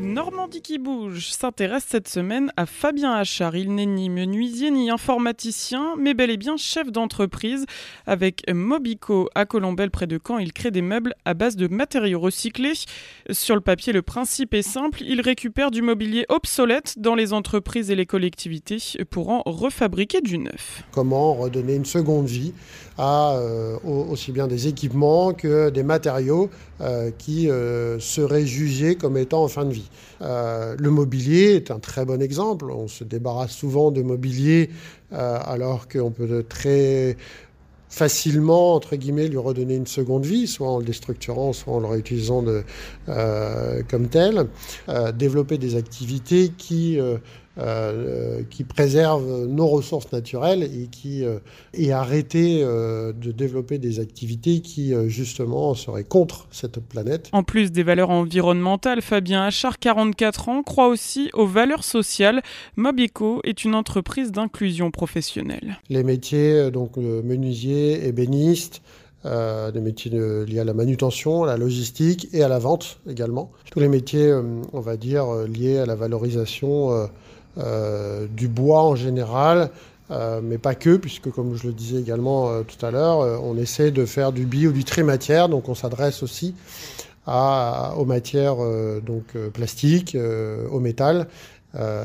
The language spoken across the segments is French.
Normandie qui bouge s'intéresse cette semaine à Fabien Achard. Il n'est ni menuisier ni informaticien, mais bel et bien chef d'entreprise. Avec Mobico à Colombelle près de Caen, il crée des meubles à base de matériaux recyclés. Sur le papier, le principe est simple. Il récupère du mobilier obsolète dans les entreprises et les collectivités pour en refabriquer du neuf. Comment redonner une seconde vie à euh, aussi bien des équipements que des matériaux euh, qui euh, seraient jugés comme étant en fin de vie. Le mobilier est un très bon exemple. On se débarrasse souvent de mobilier alors qu'on peut très facilement, entre guillemets, lui redonner une seconde vie, soit en le déstructurant, soit en le réutilisant de, comme tel. développer des activités qui euh, qui préserve nos ressources naturelles et qui euh, et arrêter euh, de développer des activités qui justement seraient contre cette planète. En plus des valeurs environnementales, Fabien Achard, 44 ans, croit aussi aux valeurs sociales. Mobico est une entreprise d'inclusion professionnelle. Les métiers, donc menuisier, ébéniste, euh, des métiers liés à la manutention, à la logistique et à la vente également. Tous les métiers, on va dire, liés à la valorisation euh, du bois en général, euh, mais pas que, puisque comme je le disais également euh, tout à l'heure, on essaie de faire du bio, du trimatière, donc on s'adresse aussi aux matières donc plastiques, au métal.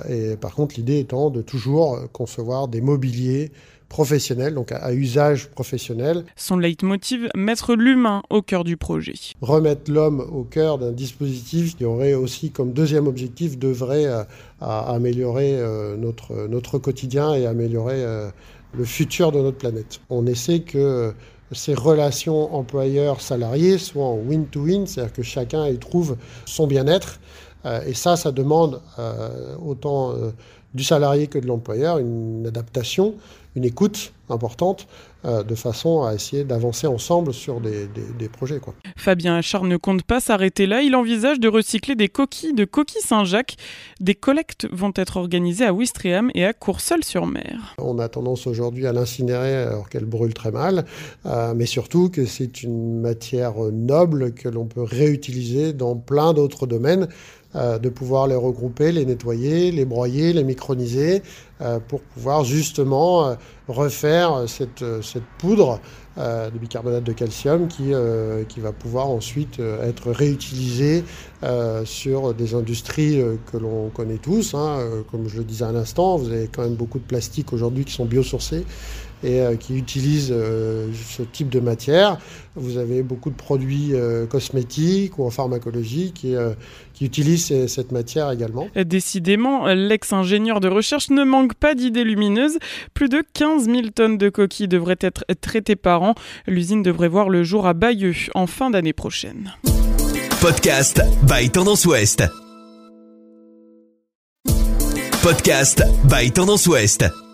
Et par contre, l'idée étant de toujours concevoir des mobiliers professionnel, donc à, usage professionnel. Son leitmotiv, mettre l'humain au cœur du projet. Remettre l'homme au cœur d'un dispositif qui aurait aussi comme deuxième objectif d'œuvrer à, à, améliorer euh, notre, notre quotidien et améliorer euh, le futur de notre planète. On essaie que ces relations employeurs-salariés soient en win-to-win, c'est-à-dire que chacun y trouve son bien-être. Euh, et ça, ça demande autant du salarié que de l'employeur une adaptation, une écoute importante euh, de façon à essayer d'avancer ensemble sur des, projets. Quoi. Fabien Achard ne compte pas s'arrêter là. Il envisage de recycler des coquilles de coquilles Saint-Jacques. Des collectes vont être organisées à Ouistreham et à Courseul-sur-Mer. On a tendance aujourd'hui à l'incinérer alors qu'elle brûle très mal, euh, mais surtout que c'est une matière noble que l'on peut réutiliser dans plein d'autres domaines. Euh, de pouvoir les regrouper, les nettoyer, les broyer, les microniser, pour pouvoir justement refaire cette, poudre de bicarbonate de calcium qui, euh, qui va pouvoir ensuite euh, être réutilisée sur des industries que l'on connaît tous. Hein. Comme je le disais à l'instant, vous avez quand même beaucoup de plastiques aujourd'hui qui sont biosourcés et qui utilisent ce type de matière. Vous avez beaucoup de produits cosmétiques ou en pharmacologie qui, qui utilisent cette matière également. Décidément, l'ex-ingénieur de recherche ne manque pas d'idées lumineuses. Plus de 15 000 tonnes de coquilles devraient être traitées par L'usine devrait voir le jour à Bayeux en fin d'année prochaine. Podcast by Tendance Ouest. Podcast by Tendance Ouest.